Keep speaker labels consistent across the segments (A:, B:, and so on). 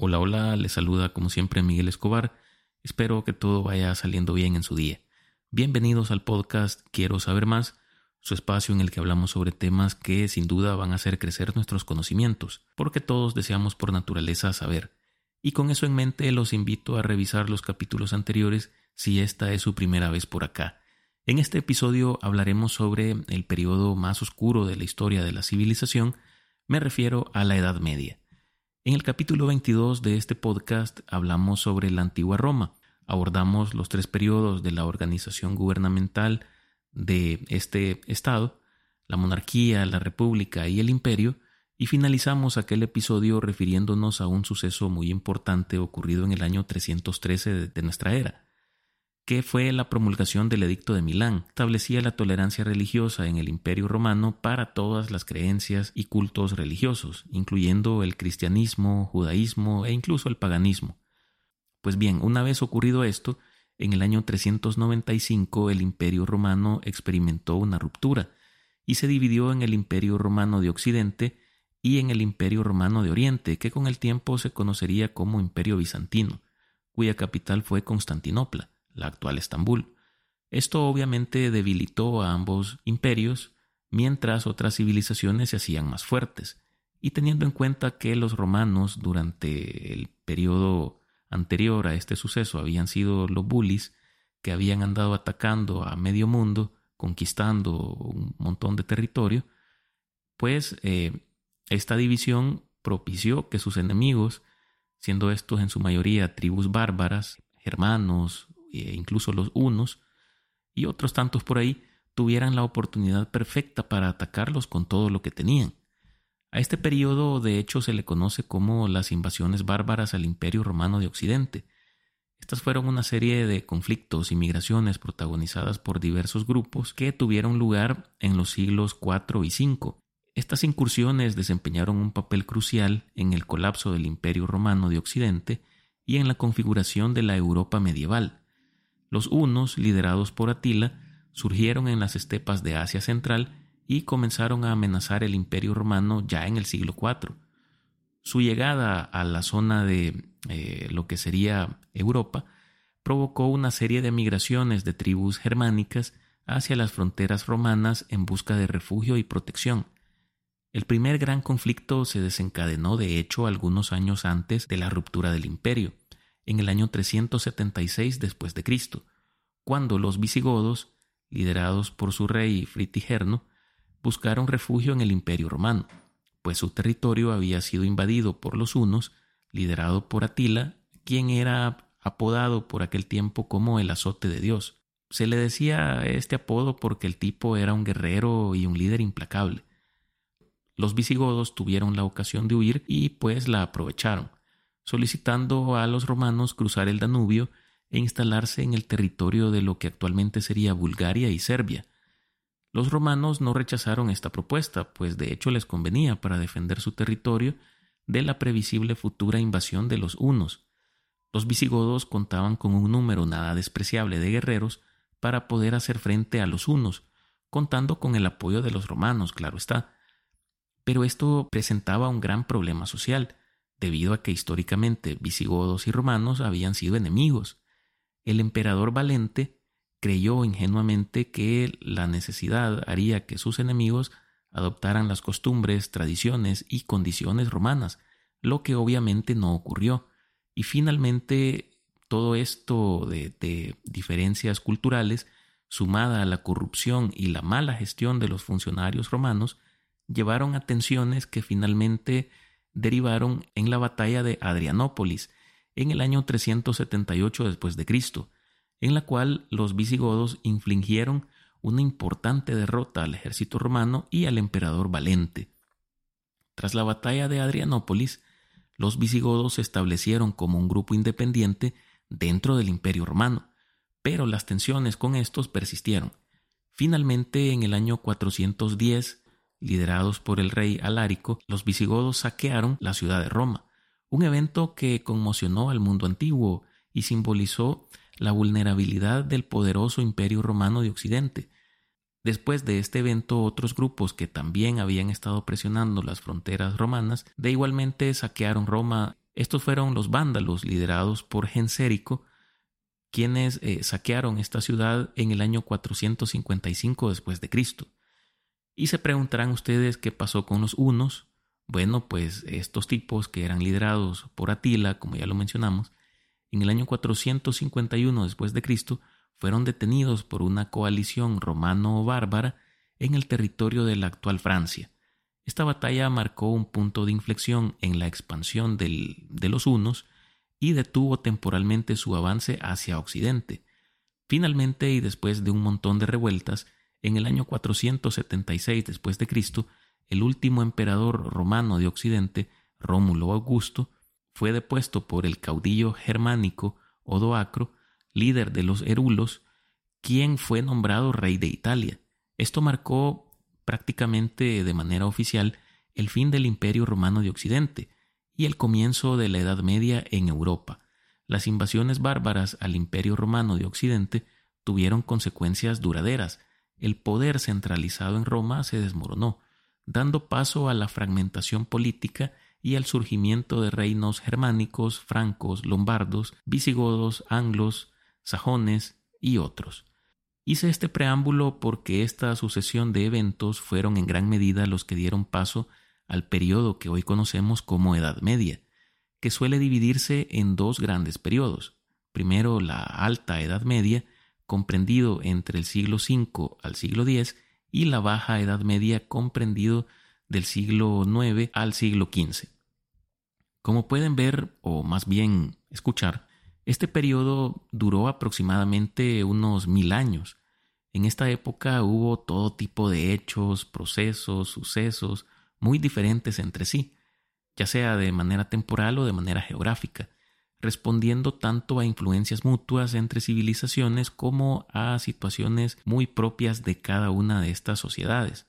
A: Hola, hola, les saluda como siempre Miguel Escobar. Espero que todo vaya saliendo bien en su día. Bienvenidos al podcast Quiero saber más, su espacio en el que hablamos sobre temas que sin duda van a hacer crecer nuestros conocimientos, porque todos deseamos por naturaleza saber. Y con eso en mente los invito a revisar los capítulos anteriores si esta es su primera vez por acá. En este episodio hablaremos sobre el periodo más oscuro de la historia de la civilización, me refiero a la Edad Media. En el capítulo 22 de este podcast hablamos sobre la antigua Roma. Abordamos los tres periodos de la organización gubernamental de este Estado, la monarquía, la república y el imperio, y finalizamos aquel episodio refiriéndonos a un suceso muy importante ocurrido en el año 313 de nuestra era, que fue la promulgación del Edicto de Milán. Establecía la tolerancia religiosa en el Imperio romano para todas las creencias y cultos religiosos, incluyendo el cristianismo, judaísmo e incluso el paganismo. Pues bien, una vez ocurrido esto, en el año 395 el Imperio romano experimentó una ruptura y se dividió en el Imperio romano de Occidente y en el Imperio romano de Oriente, que con el tiempo se conocería como Imperio bizantino, cuya capital fue Constantinopla la actual Estambul. Esto obviamente debilitó a ambos imperios, mientras otras civilizaciones se hacían más fuertes, y teniendo en cuenta que los romanos durante el periodo anterior a este suceso habían sido los bulis, que habían andado atacando a medio mundo, conquistando un montón de territorio, pues eh, esta división propició que sus enemigos, siendo estos en su mayoría tribus bárbaras, germanos, e incluso los unos, y otros tantos por ahí, tuvieran la oportunidad perfecta para atacarlos con todo lo que tenían. A este periodo, de hecho, se le conoce como las invasiones bárbaras al Imperio Romano de Occidente. Estas fueron una serie de conflictos y migraciones protagonizadas por diversos grupos que tuvieron lugar en los siglos IV y V. Estas incursiones desempeñaron un papel crucial en el colapso del Imperio Romano de Occidente y en la configuración de la Europa medieval. Los hunos, liderados por Atila, surgieron en las estepas de Asia Central y comenzaron a amenazar el imperio romano ya en el siglo IV. Su llegada a la zona de eh, lo que sería Europa provocó una serie de migraciones de tribus germánicas hacia las fronteras romanas en busca de refugio y protección. El primer gran conflicto se desencadenó de hecho algunos años antes de la ruptura del imperio en el año 376 después de Cristo, cuando los visigodos, liderados por su rey Fritigerno, buscaron refugio en el Imperio romano, pues su territorio había sido invadido por los hunos, liderado por Atila, quien era apodado por aquel tiempo como el azote de Dios. Se le decía este apodo porque el tipo era un guerrero y un líder implacable. Los visigodos tuvieron la ocasión de huir y pues la aprovecharon solicitando a los romanos cruzar el Danubio e instalarse en el territorio de lo que actualmente sería Bulgaria y Serbia. Los romanos no rechazaron esta propuesta, pues de hecho les convenía para defender su territorio de la previsible futura invasión de los hunos. Los visigodos contaban con un número nada despreciable de guerreros para poder hacer frente a los hunos, contando con el apoyo de los romanos, claro está. Pero esto presentaba un gran problema social, debido a que históricamente visigodos y romanos habían sido enemigos. El emperador Valente creyó ingenuamente que la necesidad haría que sus enemigos adoptaran las costumbres, tradiciones y condiciones romanas, lo que obviamente no ocurrió. Y finalmente todo esto de, diferencias culturales, sumada a la corrupción y la mala gestión de los funcionarios romanos, llevaron a tensiones que finalmente derivaron en la batalla de Adrianópolis en el año 378 después de Cristo, en la cual los visigodos infligieron una importante derrota al ejército romano y al emperador Valente. Tras la batalla de Adrianópolis, los visigodos se establecieron como un grupo independiente dentro del imperio romano, pero las tensiones con estos persistieron. Finalmente, en el año 410, liderados por el rey Alárico, los visigodos saquearon la ciudad de Roma, un evento que conmocionó al mundo antiguo y simbolizó la vulnerabilidad del poderoso imperio romano de Occidente. Después de este evento, otros grupos que también habían estado presionando las fronteras romanas de igualmente saquearon Roma Estos fueron los vándalos liderados por Gensérico, quienes eh, saquearon esta ciudad en el año 455 después de Cristo. Y se preguntarán ustedes qué pasó con los unos. Bueno, pues estos tipos que eran liderados por Atila, como ya lo mencionamos, en el año 451 después de Cristo, fueron detenidos por una coalición romano-bárbara en el territorio de la actual Francia. Esta batalla marcó un punto de inflexión en la expansión de los hunos y detuvo temporalmente su avance hacia Occidente. Finalmente, y después de un montón de revueltas, en el año 476 después de Cristo, el último emperador romano de Occidente, Rómulo Augusto, fue depuesto por el caudillo germánico Odoacro, líder de los Herulos, quien fue nombrado rey de Italia. Esto marcó prácticamente de manera oficial el fin del Imperio Romano de Occidente y el comienzo de la Edad Media en Europa. Las invasiones bárbaras al Imperio Romano de Occidente tuvieron consecuencias duraderas. El poder centralizado en Roma se desmoronó, dando paso a la fragmentación política y al surgimiento de reinos germánicos, francos, lombardos, visigodos, anglos, sajones y otros. Hice este preámbulo porque esta sucesión de eventos fueron en gran medida los que dieron paso al periodo que hoy conocemos como Edad Media, que suele dividirse en dos grandes periodos. Primero la Alta Edad Media, comprendido entre el siglo V al siglo X, y la Baja Edad Media, comprendido del siglo IX al siglo XV. Como pueden ver, o más bien escuchar, este periodo duró aproximadamente unos mil años. En esta época hubo todo tipo de hechos, procesos, sucesos muy diferentes entre sí, ya sea de manera temporal o de manera geográfica, respondiendo tanto a influencias mutuas entre civilizaciones como a situaciones muy propias de cada una de estas sociedades.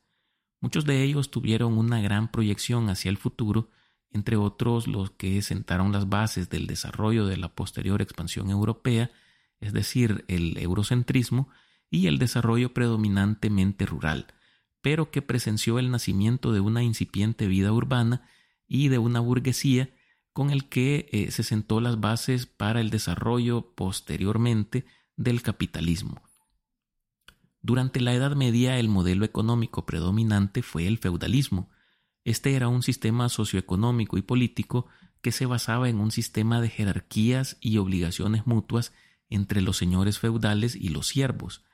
A: Muchos de ellos tuvieron una gran proyección hacia el futuro entre otros los que sentaron las bases del desarrollo de la posterior expansión europea, es decir, el eurocentrismo y el desarrollo predominantemente rural, pero que presenció el nacimiento de una incipiente vida urbana y de una burguesía con el que eh, se sentó las bases para el desarrollo posteriormente del capitalismo. Durante la Edad Media el modelo económico predominante fue el feudalismo, este era un sistema socioeconómico y político que se basaba en un sistema de jerarquías y obligaciones mutuas entre los señores feudales y los siervos.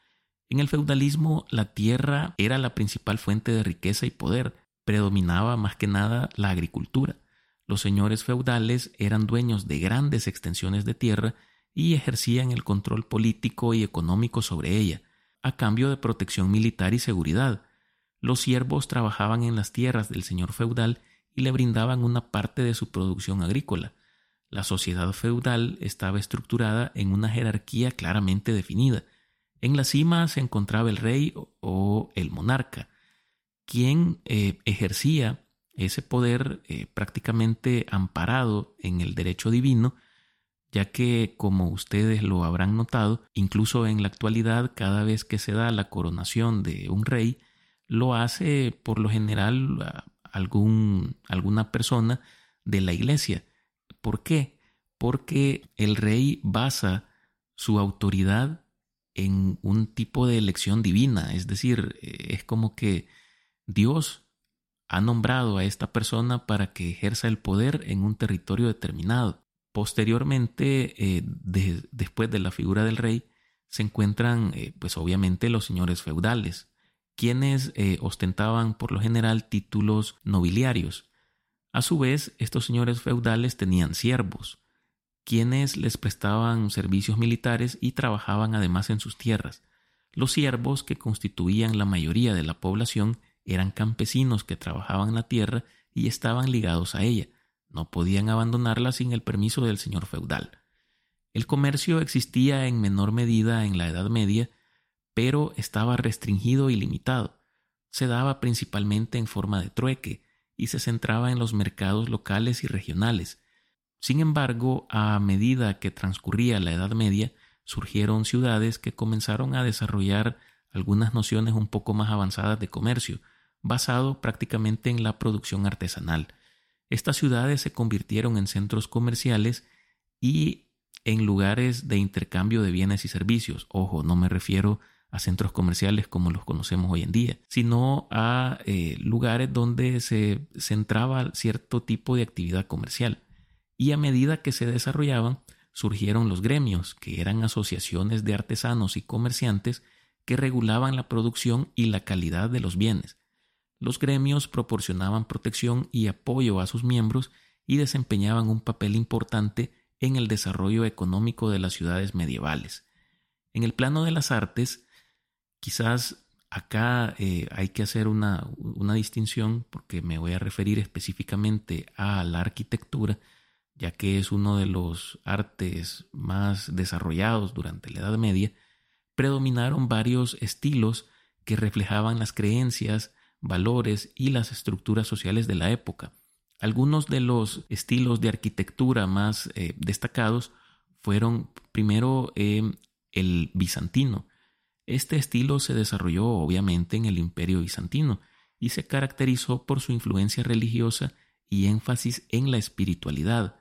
A: En el feudalismo la tierra era la principal fuente de riqueza y poder, predominaba más que nada la agricultura. Los señores feudales eran dueños de grandes extensiones de tierra y ejercían el control político y económico sobre ella, a cambio de protección militar y seguridad, los siervos trabajaban en las tierras del señor feudal y le brindaban una parte de su producción agrícola. La sociedad feudal estaba estructurada en una jerarquía claramente definida. En la cima se encontraba el rey o el monarca, quien eh, ejercía ese poder eh, prácticamente amparado en el derecho divino, ya que, como ustedes lo habrán notado, incluso en la actualidad, cada vez que se da la coronación de un rey, lo hace por lo general algún, alguna persona de la iglesia. ¿Por qué? Porque el rey basa su autoridad en un tipo de elección divina, es decir, es como que Dios ha nombrado a esta persona para que ejerza el poder en un territorio determinado. Posteriormente, eh, después de la figura del rey, se encuentran, eh, pues obviamente, los señores feudales, quienes eh, ostentaban por lo general títulos nobiliarios. A su vez, estos señores feudales tenían siervos, quienes les prestaban servicios militares y trabajaban además en sus tierras. Los siervos, que constituían la mayoría de la población, eran campesinos que trabajaban la tierra y estaban ligados a ella. No podían abandonarla sin el permiso del señor feudal. El comercio existía en menor medida en la Edad Media pero estaba restringido y limitado. Se daba principalmente en forma de trueque y se centraba en los mercados locales y regionales. Sin embargo, a medida que transcurría la Edad Media, surgieron ciudades que comenzaron a desarrollar algunas nociones un poco más avanzadas de comercio, basado prácticamente en la producción artesanal. Estas ciudades se convirtieron en centros comerciales y en lugares de intercambio de bienes y servicios. Ojo, no me refiero a centros comerciales como los conocemos hoy en día, sino a eh, lugares donde se centraba cierto tipo de actividad comercial. Y a medida que se desarrollaban, surgieron los gremios, que eran asociaciones de artesanos y comerciantes que regulaban la producción y la calidad de los bienes. Los gremios proporcionaban protección y apoyo a sus miembros y desempeñaban un papel importante en el desarrollo económico de las ciudades medievales. En el plano de las artes, quizás acá eh, hay que hacer una, una distinción porque me voy a referir específicamente a la arquitectura, ya que es uno de los artes más desarrollados durante la Edad Media, predominaron varios estilos que reflejaban las creencias, valores y las estructuras sociales de la época. Algunos de los estilos de arquitectura más eh, destacados fueron primero eh, el bizantino. Este estilo se desarrolló obviamente en el imperio bizantino y se caracterizó por su influencia religiosa y énfasis en la espiritualidad.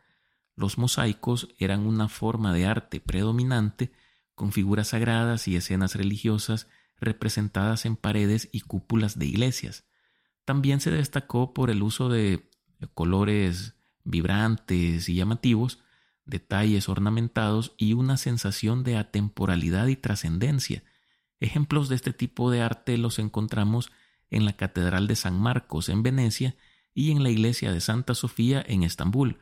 A: Los mosaicos eran una forma de arte predominante con figuras sagradas y escenas religiosas representadas en paredes y cúpulas de iglesias. También se destacó por el uso de colores vibrantes y llamativos, detalles ornamentados y una sensación de atemporalidad y trascendencia. Ejemplos de este tipo de arte los encontramos en la Catedral de San Marcos en Venecia y en la iglesia de Santa Sofía en Estambul,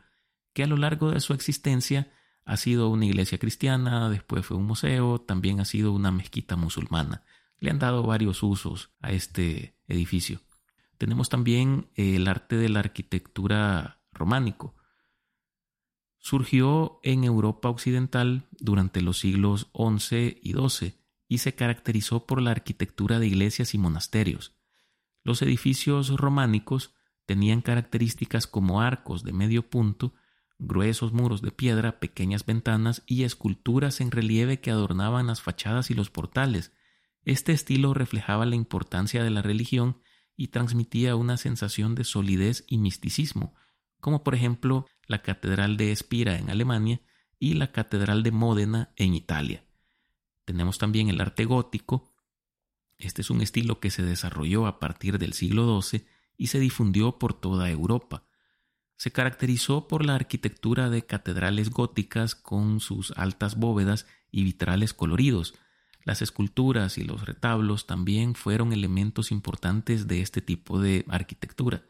A: que a lo largo de su existencia ha sido una iglesia cristiana, después fue un museo, también ha sido una mezquita musulmana. Le han dado varios usos a este edificio. Tenemos también el arte de la arquitectura románico. Surgió en Europa Occidental durante los siglos XI y XII y se caracterizó por la arquitectura de iglesias y monasterios. Los edificios románicos tenían características como arcos de medio punto gruesos muros de piedra, pequeñas ventanas y esculturas en relieve que adornaban las fachadas y los portales. Este estilo reflejaba la importancia de la religión y transmitía una sensación de solidez y misticismo, como por ejemplo la Catedral de Espira en Alemania y la Catedral de Módena en Italia. Tenemos también el arte gótico. Este es un estilo que se desarrolló a partir del siglo XII y se difundió por toda Europa se caracterizó por la arquitectura de catedrales góticas con sus altas bóvedas y vitrales coloridos. Las esculturas y los retablos también fueron elementos importantes de este tipo de arquitectura.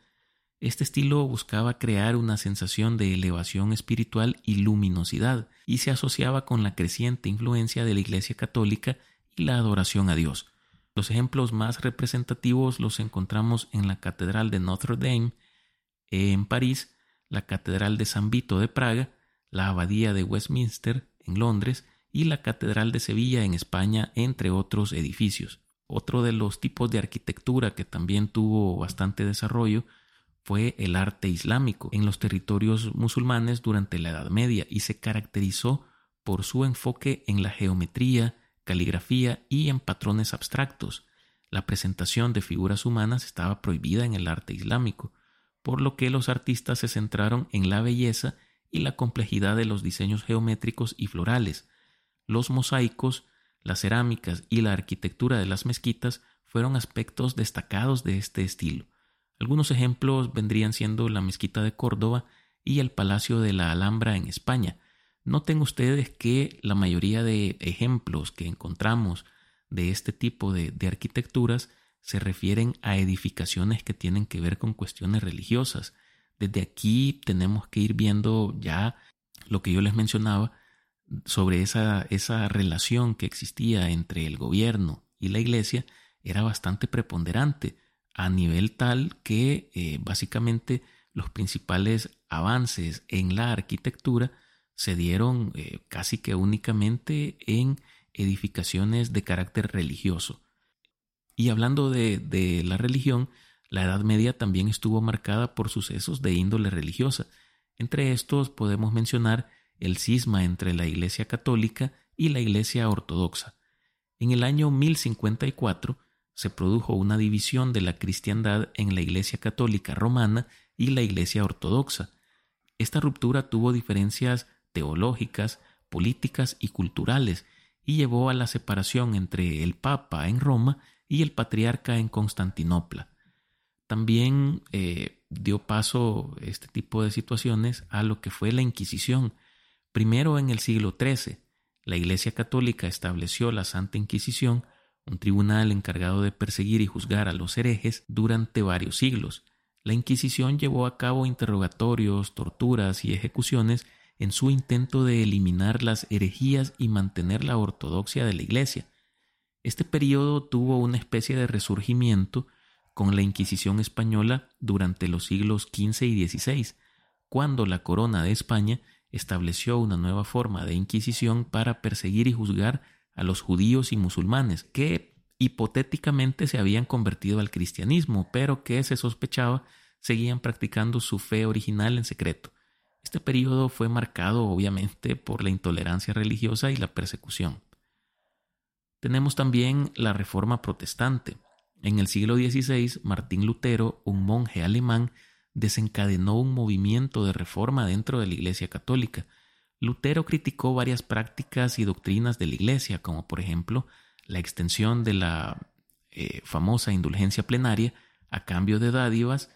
A: Este estilo buscaba crear una sensación de elevación espiritual y luminosidad, y se asociaba con la creciente influencia de la Iglesia católica y la adoración a Dios. Los ejemplos más representativos los encontramos en la Catedral de Notre Dame, en París, la Catedral de San Vito de Praga, la Abadía de Westminster en Londres y la Catedral de Sevilla en España, entre otros edificios. Otro de los tipos de arquitectura que también tuvo bastante desarrollo fue el arte islámico en los territorios musulmanes durante la Edad Media y se caracterizó por su enfoque en la geometría, caligrafía y en patrones abstractos. La presentación de figuras humanas estaba prohibida en el arte islámico, por lo que los artistas se centraron en la belleza y la complejidad de los diseños geométricos y florales. Los mosaicos, las cerámicas y la arquitectura de las mezquitas fueron aspectos destacados de este estilo. Algunos ejemplos vendrían siendo la mezquita de Córdoba y el Palacio de la Alhambra en España. Noten ustedes que la mayoría de ejemplos que encontramos de este tipo de, de arquitecturas se refieren a edificaciones que tienen que ver con cuestiones religiosas. Desde aquí tenemos que ir viendo ya lo que yo les mencionaba sobre esa, esa relación que existía entre el gobierno y la iglesia era bastante preponderante a nivel tal que eh, básicamente los principales avances en la arquitectura se dieron eh, casi que únicamente en edificaciones de carácter religioso. Y hablando de, la religión, la Edad Media también estuvo marcada por sucesos de índole religiosa. Entre estos podemos mencionar el cisma entre la Iglesia católica y la Iglesia ortodoxa. En el año 1054 se produjo una división de la cristiandad en la Iglesia católica romana y la Iglesia Ortodoxa. Esta ruptura tuvo diferencias teológicas, políticas y culturales y llevó a la separación entre el Papa en Roma y el Patriarca en Constantinopla. También eh, dio paso este tipo de situaciones a lo que fue la Inquisición. Primero en el siglo XIII, la Iglesia Católica estableció la Santa Inquisición, un tribunal encargado de perseguir y juzgar a los herejes durante varios siglos. La Inquisición llevó a cabo interrogatorios, torturas y ejecuciones en su intento de eliminar las herejías y mantener la ortodoxia de la Iglesia. Este periodo tuvo una especie de resurgimiento con la Inquisición española durante los siglos XV y XVI, cuando la corona de España estableció una nueva forma de Inquisición para perseguir y juzgar a los judíos y musulmanes, que hipotéticamente se habían convertido al cristianismo, pero que se sospechaba seguían practicando su fe original en secreto. Este periodo fue marcado obviamente por la intolerancia religiosa y la persecución. Tenemos también la Reforma Protestante. En el siglo XVI, Martín Lutero, un monje alemán, desencadenó un movimiento de reforma dentro de la Iglesia Católica. Lutero criticó varias prácticas y doctrinas de la Iglesia, como por ejemplo la extensión de la eh, famosa indulgencia plenaria a cambio de dádivas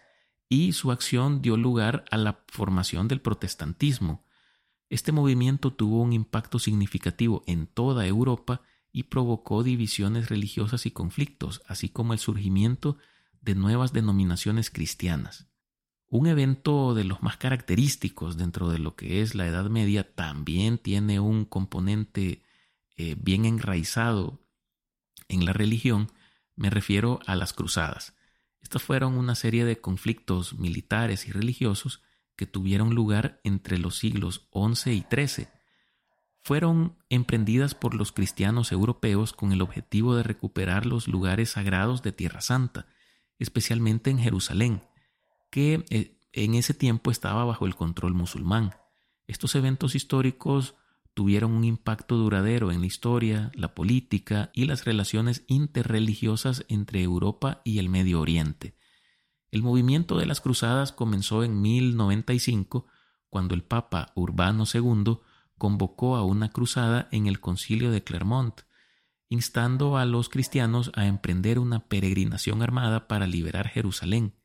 A: y su acción dio lugar a la formación del protestantismo. Este movimiento tuvo un impacto significativo en toda Europa y provocó divisiones religiosas y conflictos, así como el surgimiento de nuevas denominaciones cristianas. Un evento de los más característicos dentro de lo que es la Edad Media también tiene un componente eh, bien enraizado en la religión, me refiero a las cruzadas. Estas fueron una serie de conflictos militares y religiosos que tuvieron lugar entre los siglos XI y XIII. Fueron emprendidas por los cristianos europeos con el objetivo de recuperar los lugares sagrados de Tierra Santa, especialmente en Jerusalén, que eh, en ese tiempo estaba bajo el control musulmán. Estos eventos históricos tuvieron un impacto duradero en la historia, la política y las relaciones interreligiosas entre Europa y el Medio Oriente. El movimiento de las cruzadas comenzó en 1095, cuando el Papa Urbano II convocó a una cruzada en el concilio de Clermont, instando a los cristianos a emprender una peregrinación armada para liberar Jerusalén.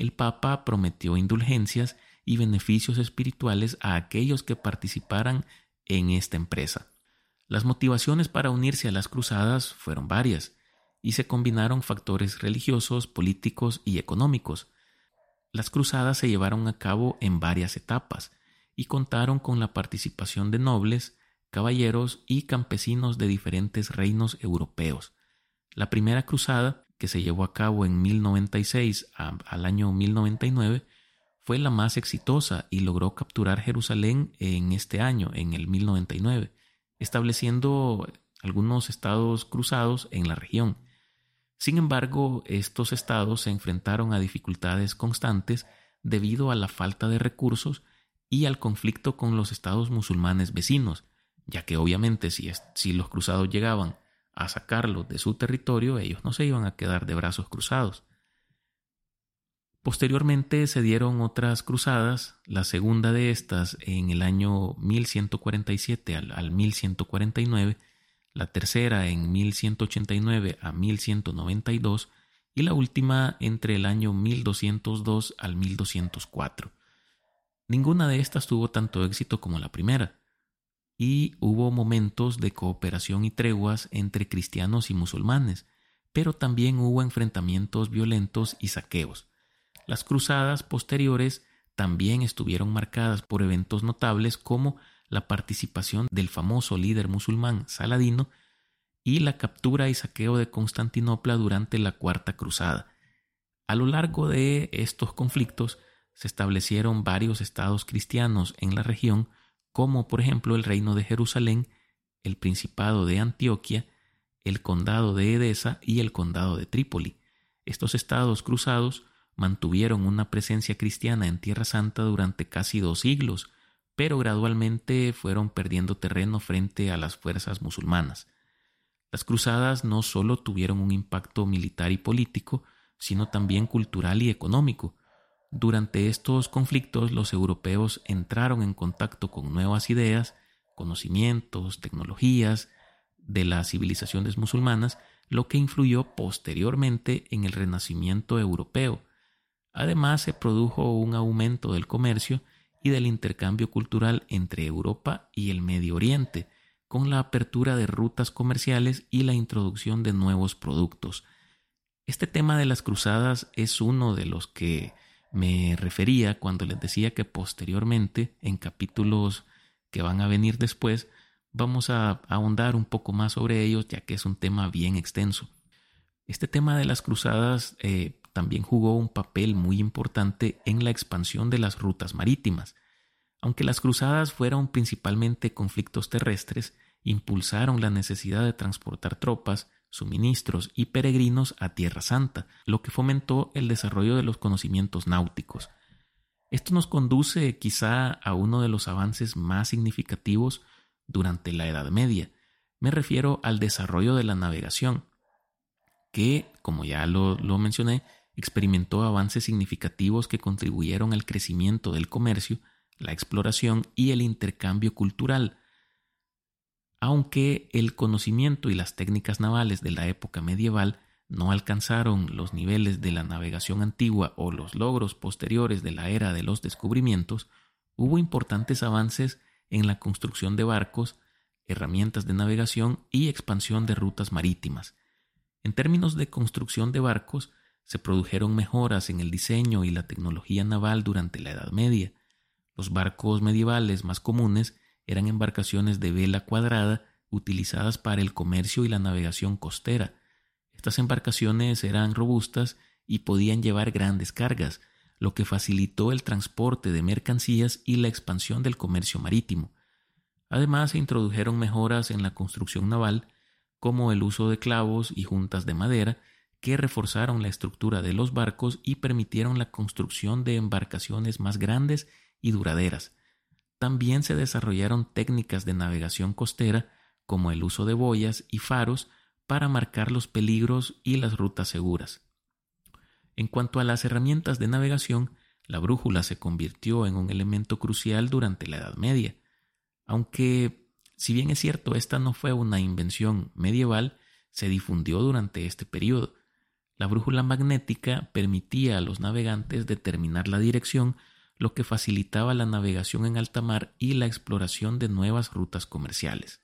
A: El Papa prometió indulgencias y beneficios espirituales a aquellos que participaran en esta empresa. Las motivaciones para unirse a las cruzadas fueron varias y se combinaron factores religiosos, políticos y económicos. Las cruzadas se llevaron a cabo en varias etapas y contaron con la participación de nobles, caballeros y campesinos de diferentes reinos europeos. La primera cruzada, que se llevó a cabo en 1096 al año 1099, fue la más exitosa y logró capturar Jerusalén en este año, en el 1099, estableciendo algunos estados cruzados en la región. Sin embargo, estos estados se enfrentaron a dificultades constantes debido a la falta de recursos y al conflicto con los estados musulmanes vecinos, ya que obviamente si los cruzados llegaban a sacarlos de su territorio, ellos no se iban a quedar de brazos cruzados. Posteriormente se dieron otras cruzadas, la segunda de estas en el año 1147 al, al 1149, la tercera en 1189 a 1192 y la última entre el año 1202 al 1204. Ninguna de estas tuvo tanto éxito como la primera, y hubo momentos de cooperación y treguas entre cristianos y musulmanes, pero también hubo enfrentamientos violentos y saqueos. Las cruzadas posteriores también estuvieron marcadas por eventos notables como la participación del famoso líder musulmán Saladino y la captura y saqueo de Constantinopla durante la Cuarta Cruzada. A lo largo de estos conflictos se establecieron varios estados cristianos en la región, como por ejemplo el Reino de Jerusalén, el Principado de Antioquia, el Condado de Edesa y el Condado de Trípoli. Estos estados cruzados mantuvieron una presencia cristiana en Tierra Santa durante casi dos siglos, pero gradualmente fueron perdiendo terreno frente a las fuerzas musulmanas. Las cruzadas no solo tuvieron un impacto militar y político, sino también cultural y económico. Durante estos conflictos los europeos entraron en contacto con nuevas ideas, conocimientos, tecnologías de las civilizaciones musulmanas, lo que influyó posteriormente en el renacimiento europeo. Además se produjo un aumento del comercio y del intercambio cultural entre Europa y el Medio Oriente, con la apertura de rutas comerciales y la introducción de nuevos productos. Este tema de las cruzadas es uno de los que me refería cuando les decía que posteriormente, en capítulos que van a venir después, vamos a ahondar un poco más sobre ellos, ya que es un tema bien extenso. Este tema de las cruzadas eh, también jugó un papel muy importante en la expansión de las rutas marítimas. Aunque las cruzadas fueron principalmente conflictos terrestres, impulsaron la necesidad de transportar tropas, suministros y peregrinos a Tierra Santa, lo que fomentó el desarrollo de los conocimientos náuticos. Esto nos conduce quizá a uno de los avances más significativos durante la Edad Media. Me refiero al desarrollo de la navegación, que, como ya lo, lo mencioné, experimentó avances significativos que contribuyeron al crecimiento del comercio, la exploración y el intercambio cultural, aunque el conocimiento y las técnicas navales de la época medieval no alcanzaron los niveles de la navegación antigua o los logros posteriores de la era de los descubrimientos, hubo importantes avances en la construcción de barcos, herramientas de navegación y expansión de rutas marítimas. En términos de construcción de barcos, se produjeron mejoras en el diseño y la tecnología naval durante la Edad Media. Los barcos medievales más comunes eran embarcaciones de vela cuadrada utilizadas para el comercio y la navegación costera. Estas embarcaciones eran robustas y podían llevar grandes cargas, lo que facilitó el transporte de mercancías y la expansión del comercio marítimo. Además, se introdujeron mejoras en la construcción naval, como el uso de clavos y juntas de madera, que reforzaron la estructura de los barcos y permitieron la construcción de embarcaciones más grandes y duraderas. También se desarrollaron técnicas de navegación costera como el uso de boyas y faros para marcar los peligros y las rutas seguras. En cuanto a las herramientas de navegación, la brújula se convirtió en un elemento crucial durante la Edad Media. Aunque, si bien es cierto, esta no fue una invención medieval, se difundió durante este periodo. La brújula magnética permitía a los navegantes determinar la dirección lo que facilitaba la navegación en alta mar y la exploración de nuevas rutas comerciales.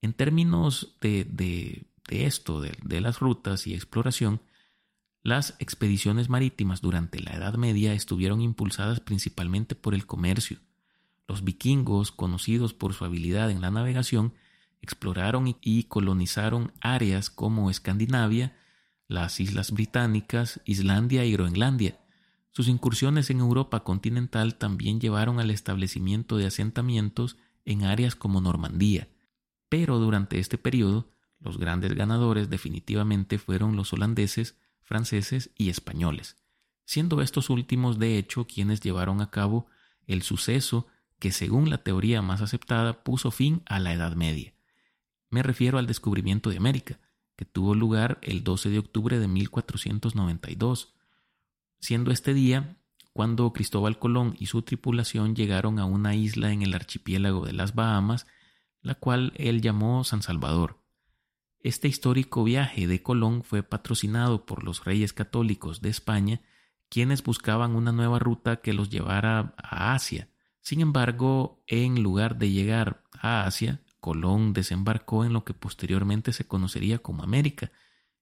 A: En términos de, de, esto, de, de las rutas y exploración, las expediciones marítimas durante la Edad Media estuvieron impulsadas principalmente por el comercio. Los vikingos, conocidos por su habilidad en la navegación, exploraron y colonizaron áreas como Escandinavia, las Islas Británicas, Islandia y Groenlandia, sus incursiones en Europa continental también llevaron al establecimiento de asentamientos en áreas como Normandía, pero durante este periodo los grandes ganadores definitivamente fueron los holandeses, franceses y españoles, siendo estos últimos de hecho quienes llevaron a cabo el suceso que según la teoría más aceptada puso fin a la Edad Media. Me refiero al descubrimiento de América, que tuvo lugar el 12 de octubre de 1492, siendo este día cuando Cristóbal Colón y su tripulación llegaron a una isla en el archipiélago de las Bahamas, la cual él llamó San Salvador. Este histórico viaje de Colón fue patrocinado por los reyes católicos de España, quienes buscaban una nueva ruta que los llevara a Asia. Sin embargo, en lugar de llegar a Asia, Colón desembarcó en lo que posteriormente se conocería como América,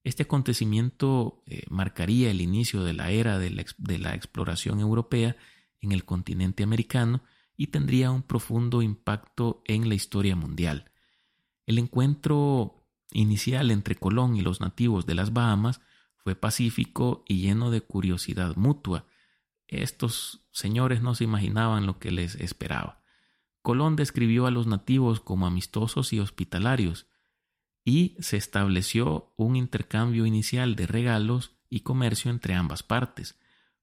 A: este acontecimiento eh, marcaría el inicio de la era de la, exploración europea en el continente americano y tendría un profundo impacto en la historia mundial. El encuentro inicial entre Colón y los nativos de las Bahamas fue pacífico y lleno de curiosidad mutua. Estos señores no se imaginaban lo que les esperaba. Colón describió a los nativos como amistosos y hospitalarios, y se estableció un intercambio inicial de regalos y comercio entre ambas partes.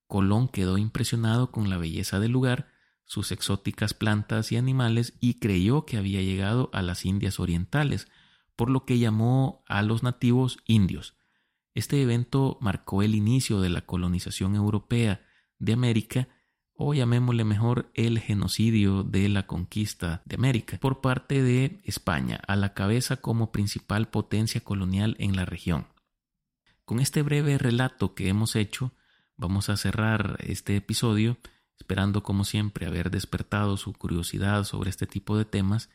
A: Colón quedó impresionado con la belleza del lugar, sus exóticas plantas y animales y creyó que había llegado a las Indias Orientales, por lo que llamó a los nativos indios. Este evento marcó el inicio de la colonización europea de América o llamémosle mejor el genocidio de la conquista de América por parte de España, a la cabeza como principal potencia colonial en la región. Con este breve relato que hemos hecho, vamos a cerrar este episodio, esperando como siempre haber despertado su curiosidad sobre este tipo de temas,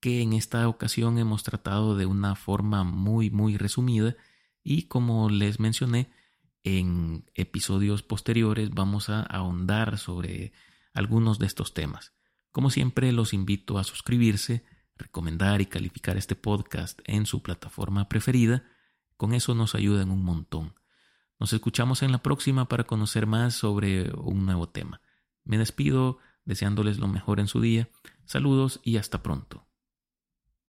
A: que en esta ocasión hemos tratado de una forma muy muy resumida y como les mencioné, en episodios posteriores vamos a ahondar sobre algunos de estos temas. Como siempre, los invito a suscribirse, recomendar y calificar este podcast en su plataforma preferida. Con eso nos ayudan un montón. Nos escuchamos en la próxima para conocer más sobre un nuevo tema. Me despido deseándoles lo mejor en su día. Saludos y hasta pronto.